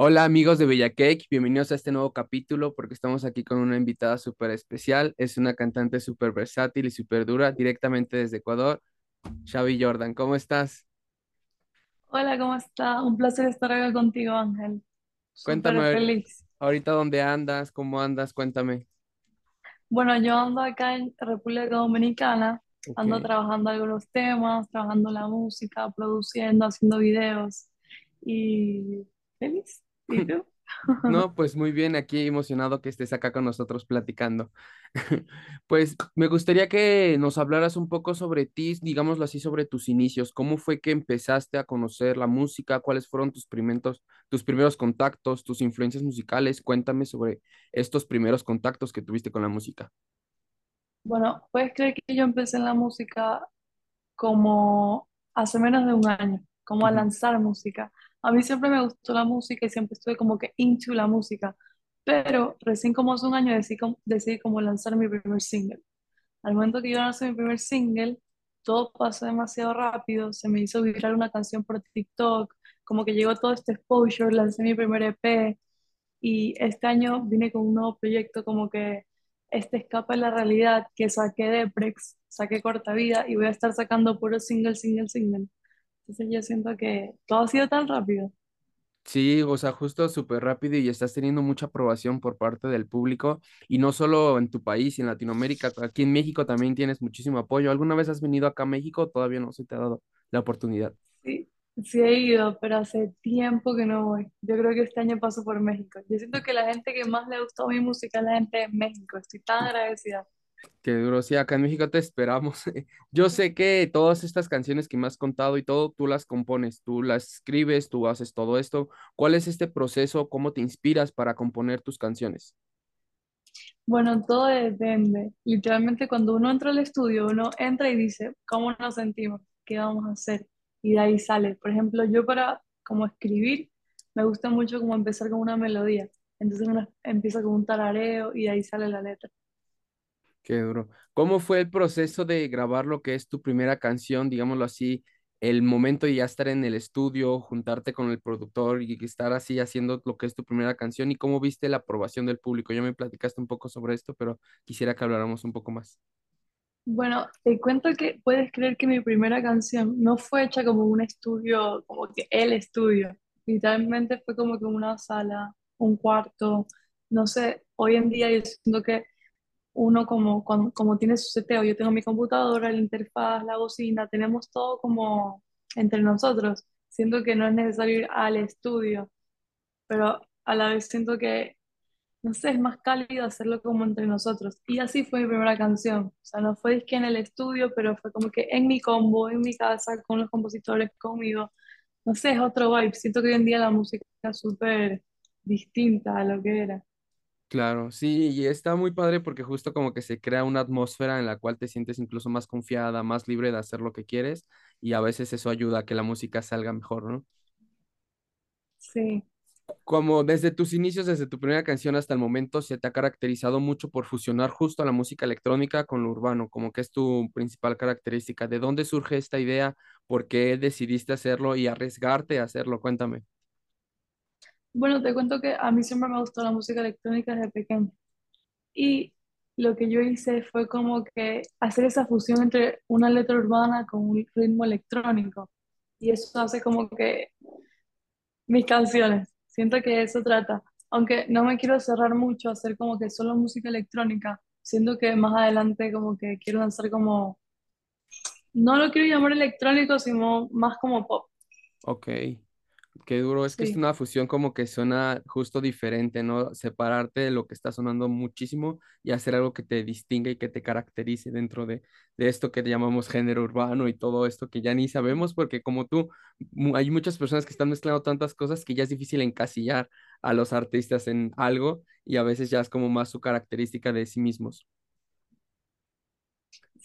Hola amigos de Bella Cake, bienvenidos a este nuevo capítulo porque estamos aquí con una invitada súper especial. Es una cantante súper versátil y súper dura directamente desde Ecuador, Xavi Jordan. ¿Cómo estás? Hola, ¿cómo está? Un placer estar acá contigo, Ángel. Cuéntame Súper ahor- feliz. ahorita dónde andas, cómo andas, cuéntame. Bueno, yo ando acá en República Dominicana, ando trabajando algunos temas, trabajando la música, produciendo, haciendo videos y feliz. ¿Y tú? No, pues muy bien, aquí emocionado que estés acá con nosotros platicando. Pues me gustaría que nos hablaras un poco sobre ti, digámoslo así, sobre tus inicios. ¿Cómo fue que empezaste a conocer la música? ¿Cuáles fueron tus primeros, tus primeros contactos, tus influencias musicales? Cuéntame sobre estos primeros contactos que tuviste con la música. Bueno, puedes creer que yo empecé en la música como hace menos de un año, como a lanzar música. A mí siempre me gustó la música y siempre estuve como que into la música, pero recién como hace un año decidí, como- decidí como lanzar mi primer single. Al momento que yo lancé mi primer single, todo pasó demasiado rápido, se me hizo viral una canción por TikTok, como que llegó todo este exposure, lancé mi primer EP y este año vine con un nuevo proyecto como que este escapa de la realidad que saqué de Prex, saqué Corta Vida y voy a estar sacando puro single, single, single. Entonces yo siento que todo ha sido tan rápido. Sí, o sea, justo súper rápido y estás teniendo mucha aprobación por parte del público y no solo en tu país y en Latinoamérica, aquí en México también tienes muchísimo apoyo. ¿Alguna vez has venido acá a México? Todavía no se te ha dado la oportunidad. Sí, sí he ido, pero hace tiempo que no voy. Yo creo que este año paso por México. Yo siento que la gente que más le gustó mi música es la gente de México. Estoy tan agradecida. Qué duro, sí, acá en México te esperamos. Yo sé que todas estas canciones que me has contado y todo, tú las compones, tú las escribes, tú haces todo esto. ¿Cuál es este proceso? ¿Cómo te inspiras para componer tus canciones? Bueno, todo depende. Literalmente cuando uno entra al estudio, uno entra y dice, ¿cómo nos sentimos? ¿Qué vamos a hacer? Y de ahí sale. Por ejemplo, yo para como escribir, me gusta mucho como empezar con una melodía. Entonces uno empieza con un tarareo y de ahí sale la letra. Qué duro. ¿Cómo fue el proceso de grabar lo que es tu primera canción, digámoslo así, el momento de ya estar en el estudio, juntarte con el productor y estar así haciendo lo que es tu primera canción? ¿Y cómo viste la aprobación del público? Ya me platicaste un poco sobre esto, pero quisiera que habláramos un poco más. Bueno, te cuento que puedes creer que mi primera canción no fue hecha como un estudio, como que el estudio. Literalmente fue como que una sala, un cuarto. No sé, hoy en día yo siento que uno como, como, como tiene su seteo, yo tengo mi computadora, la interfaz, la bocina, tenemos todo como entre nosotros. Siento que no es necesario ir al estudio, pero a la vez siento que no sé, es más cálido hacerlo como entre nosotros. Y así fue mi primera canción. O sea, no fue disque en el estudio, pero fue como que en mi combo, en mi casa, con los compositores conmigo. No sé, es otro vibe. Siento que hoy en día la música es súper distinta a lo que era. Claro, sí, y está muy padre porque justo como que se crea una atmósfera en la cual te sientes incluso más confiada, más libre de hacer lo que quieres y a veces eso ayuda a que la música salga mejor, ¿no? Sí. Como desde tus inicios, desde tu primera canción hasta el momento, se te ha caracterizado mucho por fusionar justo la música electrónica con lo urbano, como que es tu principal característica. ¿De dónde surge esta idea? ¿Por qué decidiste hacerlo y arriesgarte a hacerlo? Cuéntame. Bueno, te cuento que a mí siempre me gustó la música electrónica desde pequeña. Y lo que yo hice fue como que hacer esa fusión entre una letra urbana con un ritmo electrónico. Y eso hace como que mis canciones. Siento que eso trata. Aunque no me quiero cerrar mucho a hacer como que solo música electrónica. Siento que más adelante como que quiero lanzar como, no lo quiero llamar electrónico, sino más como pop. Ok. Qué duro, es que es una fusión como que suena justo diferente, ¿no? Separarte de lo que está sonando muchísimo y hacer algo que te distinga y que te caracterice dentro de, de esto que llamamos género urbano y todo esto que ya ni sabemos, porque como tú, hay muchas personas que están mezclando tantas cosas que ya es difícil encasillar a los artistas en algo y a veces ya es como más su característica de sí mismos.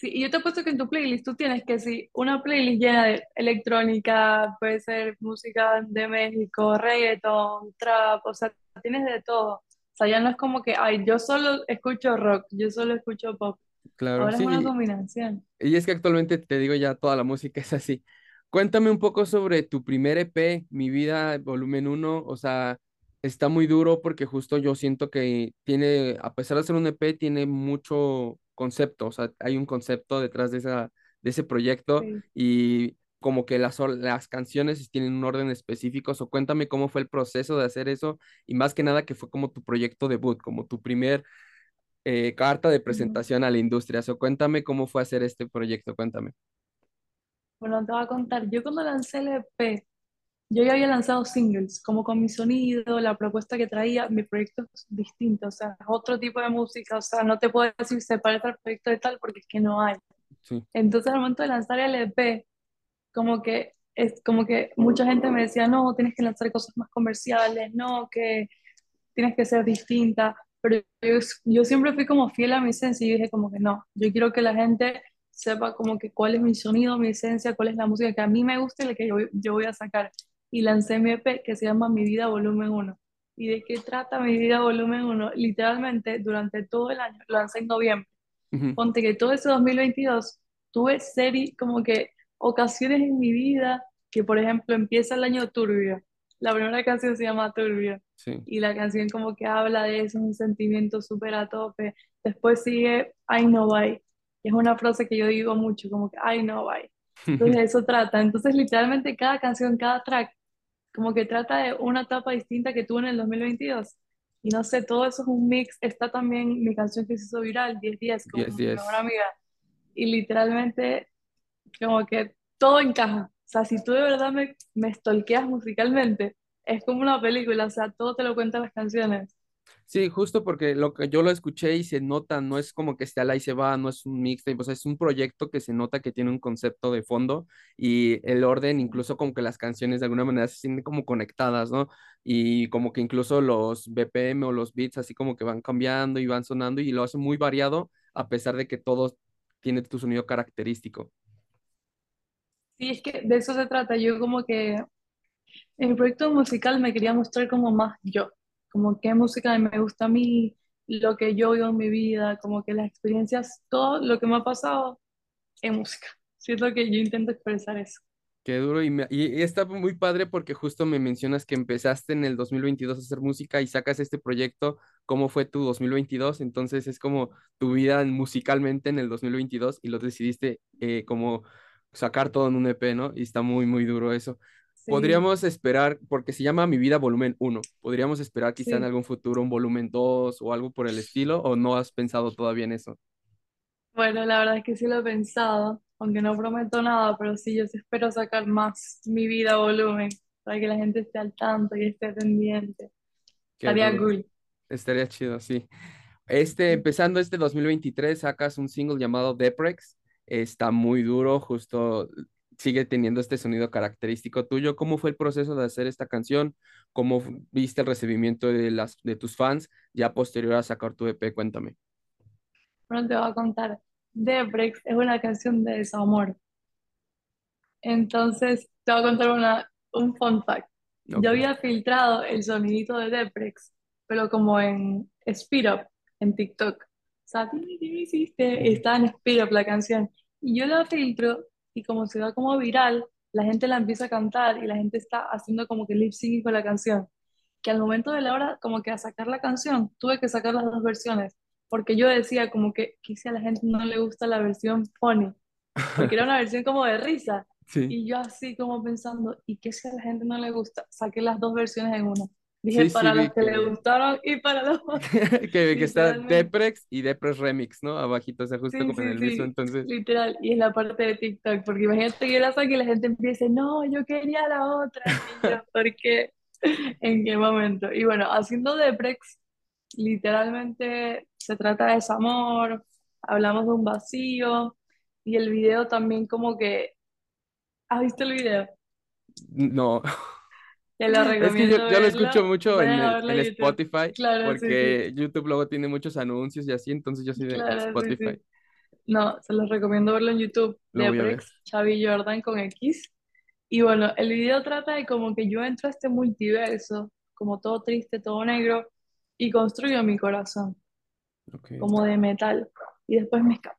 Sí. Y yo te he puesto que en tu playlist tú tienes que sí, una playlist llena de electrónica, puede ser música de México, reggaeton, trap, o sea, tienes de todo. O sea, ya no es como que, ay, yo solo escucho rock, yo solo escucho pop. Claro, Ahora es una sí, combinación. Y es que actualmente te digo ya toda la música es así. Cuéntame un poco sobre tu primer EP, Mi Vida Volumen uno o sea, está muy duro porque justo yo siento que tiene, a pesar de ser un EP, tiene mucho concepto, o sea, hay un concepto detrás de esa, de ese proyecto Sí. y como que las, las canciones tienen un orden específico, o cuéntame cómo fue el proceso de hacer eso y más que nada que fue como tu proyecto debut, como tu primer eh, carta de presentación a la industria, o cuéntame cómo fue hacer este proyecto, cuéntame. Bueno, te voy a contar, yo cuando lancé el EP, yo ya había lanzado singles, como con mi sonido, la propuesta que traía, mi proyecto es distinto, o sea, es otro tipo de música, o sea, no te puedo decir separa el proyecto de tal porque es que no hay. Sí. Entonces, al momento de lanzar el EP, como que es como que mucha gente me decía, no, tienes que lanzar cosas más comerciales, no, que tienes que ser distinta, pero yo, yo siempre fui como fiel a mi esencia y dije como que no, yo quiero que la gente sepa como que cuál es mi sonido, mi esencia, cuál es la música que a mí me gusta y la que yo, yo voy a sacar. Y lancé mi EP que se llama Mi Vida Volumen uno ¿Y de qué trata Mi Vida Volumen uno Literalmente durante todo el año, lo lancé en noviembre Ujú, Ponte que todo ese 2022 tuve serie, como que ocasiones en mi vida que, por ejemplo, empieza el año turbio. La primera canción se llama Turbio Sí. y la canción como que habla de eso, es un sentimiento súper a tope. Después sigue I know why, y es una frase que yo digo mucho, como que I know why. Entonces eso trata. Entonces literalmente cada canción, cada track como que trata de una etapa distinta que tuve en el 2022. Y no sé, todo eso es un mix. Está también mi canción que se hizo viral, 10 días, con diez mi mejor diez amiga. Y literalmente, como que todo encaja. O sea, si tú de verdad me, me stalkeas musicalmente, es como una película, o sea, todo te lo cuentan las canciones. Sí, justo porque lo que yo lo escuché y se nota, no es como que esté al ahí se va, no es un mixtape, o sea, es un proyecto que se nota que tiene un concepto de fondo y el orden, incluso como que las canciones de alguna manera se sienten como conectadas, ¿no? Y como que incluso los BPM o los beats así como que van cambiando y van sonando y lo hace muy variado a pesar de que todo tiene tu sonido característico. Sí, es que de eso se trata. Yo como que en el proyecto musical me quería mostrar como más yo, como qué música me gusta a mí, lo que yo vivo en mi vida, como que las experiencias, todo lo que me ha pasado en música. Siento que yo intento expresar eso. Qué duro y, me- y está muy padre porque justo me mencionas que empezaste en el 2022 a hacer música y sacas este proyecto. ¿Cómo fue tu 2022? Entonces es como tu vida en- musicalmente en el 2022 y lo decidiste eh, como sacar todo en un EP, ¿no? Y está muy, muy duro eso. Sí, Podríamos esperar, porque se llama Mi Vida Volumen uno. podríamos esperar quizá en sí. algún futuro un volumen 2 o algo por el estilo, ¿o no has pensado todavía en eso? Bueno, la verdad es que sí lo he pensado, aunque no prometo nada, pero sí, yo espero sacar más mi vida volumen para que la gente esté al tanto y esté pendiente. Qué Estaría duro. cool. Estaría chido, sí. Este, empezando este 2023, sacas un single llamado Deprex. Está muy duro, justo sigue teniendo este sonido característico tuyo. ¿Cómo fue el proceso de hacer esta canción? ¿Cómo viste el recibimiento de las de tus fans ya posterior a sacar tu EP? Cuéntame. Bueno, te voy a contar. Deprex es una canción de desamor. Entonces, te voy a contar una, un fun fact. Yo Ok. había filtrado el sonidito de Deprex, pero como en Speed Up, en TikTok. O sea, "Tini, ¿qué me hiciste? Estaba en Speed Up la canción. Y yo la filtro y como se da como viral, la gente la empieza a cantar y la gente está haciendo como que lip sync con la canción. Que al momento de la hora, como que a sacar la canción, tuve que sacar las dos versiones. Porque yo decía como que, si a la gente no le gusta la versión funny porque era una versión como de risa. Sí, Y yo así como pensando, ¿y qué si a la gente no le gusta? Saqué las dos versiones en una. Dije, sí, para los que le gustaron y para los que, que está. Deprex y Deprex Remix, ¿no? Abajito, o sea, justo Sí, como en el mismo. sí, Entonces, literal. Y es la parte de TikTok, porque imagínate que yo la saque y la gente empiece, no, yo quería la otra. Yo, ¿por qué? ¿En qué momento? Y bueno, haciendo Deprex, literalmente se trata de desamor, hablamos de un vacío, y el video también como que, ¿has visto el video? no. Te lo Es que yo, recomiendo yo lo escucho mucho en Vayan el, en. Spotify, Claro, sí, sí. porque YouTube luego tiene muchos anuncios y así, entonces yo soy de Claro, sí, Spotify. sí. No, se los recomiendo verlo en YouTube. Lo de. Brex, Xavi Jordan con X. Y bueno, el video trata de como que yo entro a este multiverso, como todo triste, todo negro, y construyo mi corazón, Ok, como de metal. Y después me escapo.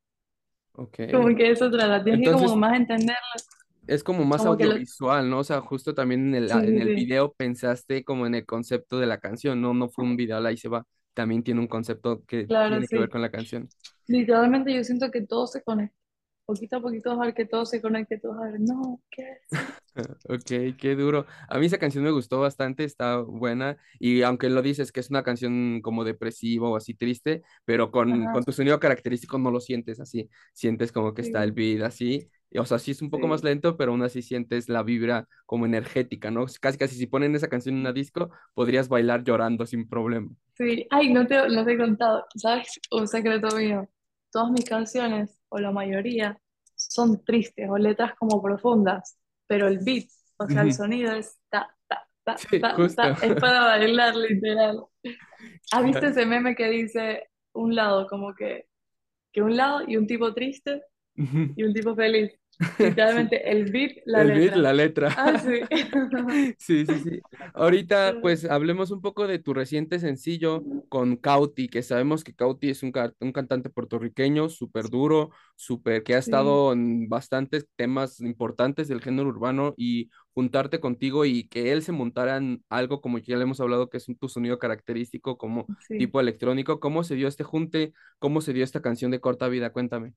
ok. Como que eso trata. Tienes que como Entonces, más entenderlo. Es como más Como que lo, audiovisual, ¿no? O sea, justo también en el, sí, en sí, el sí, video pensaste como en el concepto de la canción, no, no fue un video, ahí se va. También tiene un concepto que claro, tiene que ver sí. con la canción. Literalmente yo siento que todo se conecta. Poquito a poquito vas a ver que todo se conecte, todo vas a ver, no, ¿qué? Sí. Ok, qué duro. A mí esa canción me gustó bastante, está buena. Y aunque lo dices que es una canción como depresiva o así triste, pero con, con tu sonido característico no lo sientes así. Sientes como que está el sí, beat así. O sea, sí es un poco más lento, pero aún así sientes la vibra como energética, ¿no? Casi, casi si ponen esa canción en una disco, podrías bailar llorando sin problema. sí. Ay, no te, no te he contado, ¿sabes? Un secreto mío. Todas mis canciones, o la mayoría, son tristes o letras como profundas, pero el beat, o sea, el sonido es ta, ta, ta, Sí, ta, es para bailar, literal. ¿Has visto ese meme que dice un lado, como que, que un lado y un tipo triste y un tipo feliz? Literalmente el beat, la El beat, letra. la letra. Ah, sí. Sí, sí, sí. Ahorita, pues hablemos un poco de tu reciente sencillo con Cauti, que sabemos que Cauti es un, un cantante puertorriqueño súper duro, súper que ha Sí, estado en bastantes temas importantes del género urbano y juntarte contigo y que él se montara en algo como ya le hemos hablado, que es un, tu sonido característico como sí. tipo electrónico. ¿Cómo se dio este junte? ¿Cómo se dio esta canción de corta vida? Cuéntame.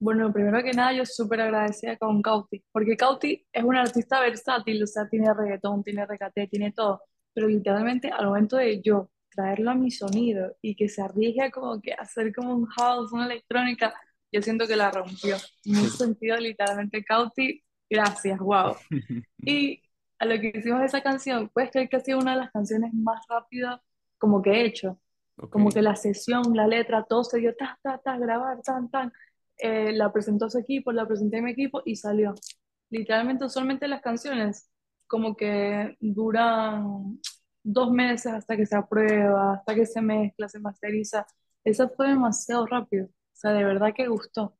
Bueno, primero que nada, yo súper agradecida con Cauti, porque Cauti es un artista versátil, o sea, tiene reggaetón, tiene reggaeton, tiene todo, pero literalmente al momento de yo traerlo a mi sonido y que se arriesgue como que a hacer como un house, una electrónica, yo siento que la rompió. En Sí. sentido, literalmente, Cauti, gracias, wow. Y a lo que hicimos esa canción, puedes creer que ha sido una de las canciones más rápidas como que he hecho. Ok, Como que la sesión, la letra, todo se dio, ta, ta, ta, grabar, tan, tan. Eh, la presentó a su equipo, la presenté a mi equipo y salió. Literalmente, usualmente las canciones como que duran dos meses hasta que se aprueba, hasta que se mezcla, se masteriza. Esa fue demasiado rápido. O sea, de verdad que gustó.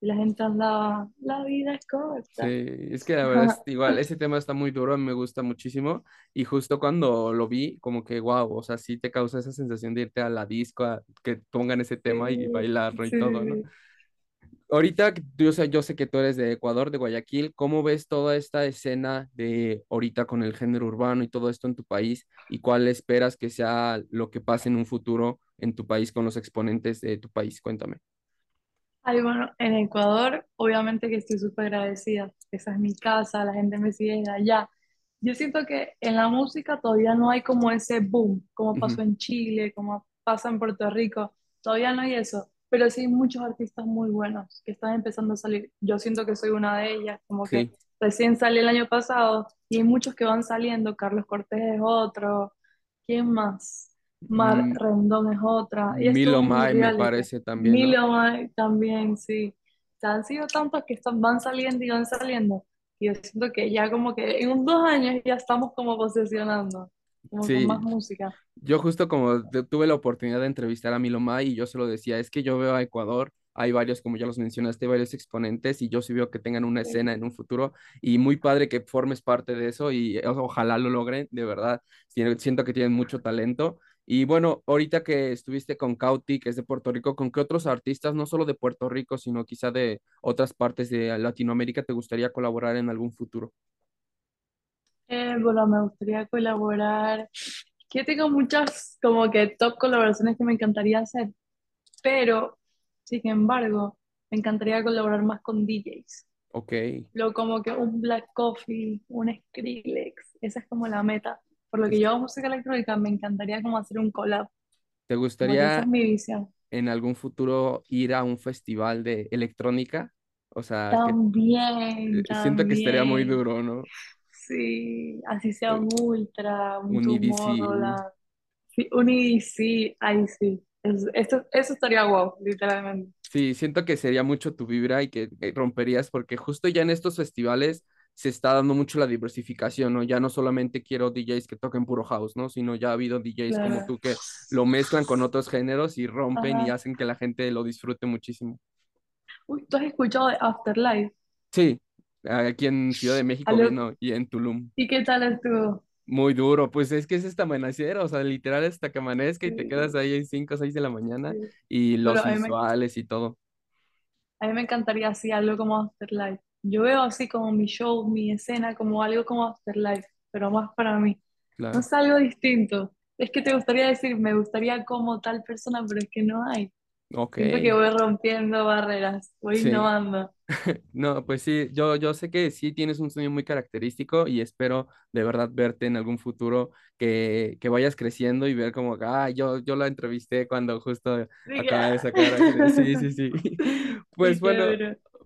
Y la gente andaba, la vida es Sí, corta. es que la verdad es igual, ese tema está muy duro, me gusta muchísimo y justo cuando lo vi, como que wow, o sea, sí te causa esa sensación de irte a la disco, a que pongan ese tema y Sí, bailarlo y sí, todo, ¿no? Ahorita, yo sé, yo sé que tú eres de Ecuador, de Guayaquil, ¿cómo ves toda esta escena de ahorita con el género urbano y todo esto en tu país y cuál esperas que sea lo que pase en un futuro en tu país con los exponentes de tu país? Cuéntame. Ay, bueno, en Ecuador, obviamente que estoy súper agradecida. Esa es mi casa, la gente me sigue de allá. Yo siento que en la música todavía no hay como ese boom, como pasó en Chile, como pasa en Puerto Rico. Todavía no hay eso, pero sí hay muchos artistas muy buenos que están empezando a salir. Yo siento que soy una de ellas, como que Sí. recién salí el año pasado y hay muchos que van saliendo. Carlos Cortés es otro. ¿Quién más? Mar Mm, Rendón es otra. Y Milo me parece también, ¿no? Milo Mai también, sí. O sea, han sido tantos que están, van saliendo y van saliendo. Y yo siento que ya como que en dos años ya estamos como posesionando, como con más Sí, música. Yo justo como tuve la oportunidad de entrevistar a Milo Mai y yo se lo decía, es que yo veo a Ecuador, hay varios, como ya los mencionaste, varios exponentes y yo sí veo que tengan una escena en un futuro y muy padre que formes parte de eso y o- ojalá lo logren, de verdad, siento que tienen mucho talento. Y bueno, ahorita que estuviste con Cauti, que es de Puerto Rico, ¿con qué otros artistas, no solo de Puerto Rico, sino quizá de otras partes de Latinoamérica, te gustaría colaborar en algún futuro? Eh, bueno, me gustaría colaborar. Que tengo muchas como que top colaboraciones que me encantaría hacer, pero sin embargo, me encantaría colaborar más con DJs. Ok, Lo como que un Black Coffee, un Skrillex, esa es como la meta. Por lo que yo hago música electrónica, me encantaría como hacer un collab, ¿te que esa es gustaría mi visión. en algún futuro ir a un festival de electrónica. O sea, que También, siento que estaría muy también, duro, ¿no? Sí, así sea Eh, un Ultra, un sí, ahí sí, Es- esto, eso estaría guau, literalmente. Sí, siento que sería mucho tu vibra y que romperías porque justo ya en estos festivales se está dando mucho la diversificación, ¿no? Ya no solamente quiero DJs que toquen puro house, ¿no? Sino ya ha habido DJs como tú que lo mezclan con otros géneros y rompen y hacen que la gente lo disfrute muchísimo. Uy, ¿tú has escuchado de Afterlife? Sí, aquí en Ciudad de México vino y en Tulum. ¿Y qué tal estuvo? Muy duro, pues es que es esta amanecer, o sea, literal hasta que amanezca y te quedas Sí, ahí en 5 o 6 de la sí. mañana y Bueno, los a mí me, visuales y todo. a mí me encantaría así algo como Afterlife. Yo veo así como mi show, mi escena, como algo como Afterlife, pero más para mí. No Claro. es algo distinto. Es que te gustaría decir, me gustaría como tal persona, pero es que no hay. Ok, Siento que voy rompiendo barreras, voy sí. innovando. No, pues sí, yo, yo sé que sí tienes un sueño muy característico y espero de verdad verte en algún futuro que, que vayas creciendo y ver como, ah, yo, yo la entrevisté cuando justo que, acaba de sacar. Sí, sí, sí. Pues Sí, bueno,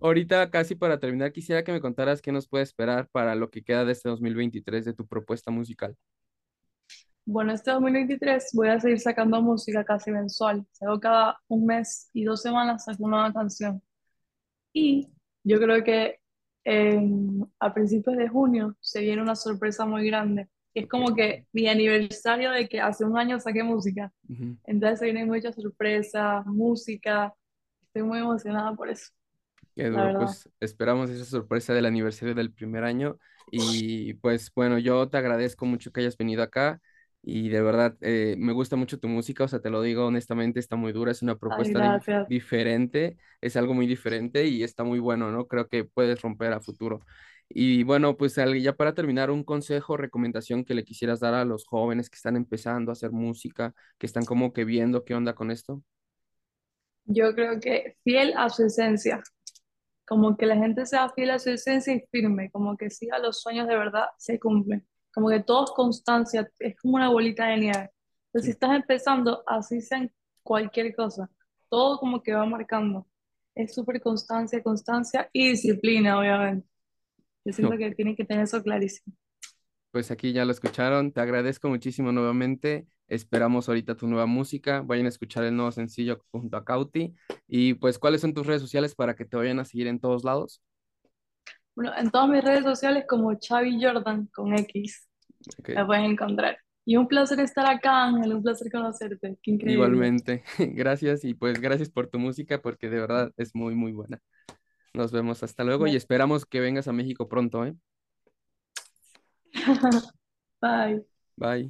ahorita casi para terminar, quisiera que me contaras qué nos puede esperar para lo que queda de este 2023 de tu propuesta musical. Bueno, este 2023 voy a seguir sacando música casi mensual. Hago cada un mes y dos semanas saco una nueva canción. Y yo creo que en- a principios de junio se viene una sorpresa muy grande. Es como que mi aniversario de que hace un año saqué música. Ujú. Entonces se vienen muchas sorpresas, música. Estoy muy emocionada por eso, Qué duro, pues esperamos esa sorpresa del aniversario del primer año y pues bueno, yo te agradezco mucho que hayas venido acá y de verdad eh, me gusta mucho tu música, o sea, te lo digo honestamente, está muy dura, es una Ay, propuesta di- gracias. diferente, es algo muy diferente y está muy bueno, ¿no? Creo que puedes romper a futuro. Y bueno, pues ya para terminar, un consejo, recomendación que le quisieras dar a los jóvenes que están empezando a hacer música, que están como que viendo qué onda con esto. Yo creo que fiel a su esencia. como que la gente sea fiel a su esencia y firme, como que siga los sueños de verdad, se cumplen. Como que todo es constancia, es como una bolita de nieve. Entonces, si estás empezando, así sea en cualquier cosa, todo como que va marcando. Es súper constancia, constancia y disciplina, obviamente. Yo siento que tienen que tener eso clarísimo. Pues aquí ya lo escucharon. Te agradezco muchísimo nuevamente. Esperamos ahorita tu nueva música. Vayan a escuchar el nuevo sencillo junto a Cauti. Y pues, ¿cuáles son tus redes sociales para que te vayan a seguir en todos lados? Bueno, en todas mis redes sociales como Chavi Jordan con X, la pueden encontrar. Y un placer estar acá, Ángel, un placer conocerte. Qué increíble. Igualmente. Gracias y pues gracias por tu música porque de verdad es muy, muy buena. Nos vemos hasta luego y esperamos que vengas a México pronto, ¿eh? Bye. Bye.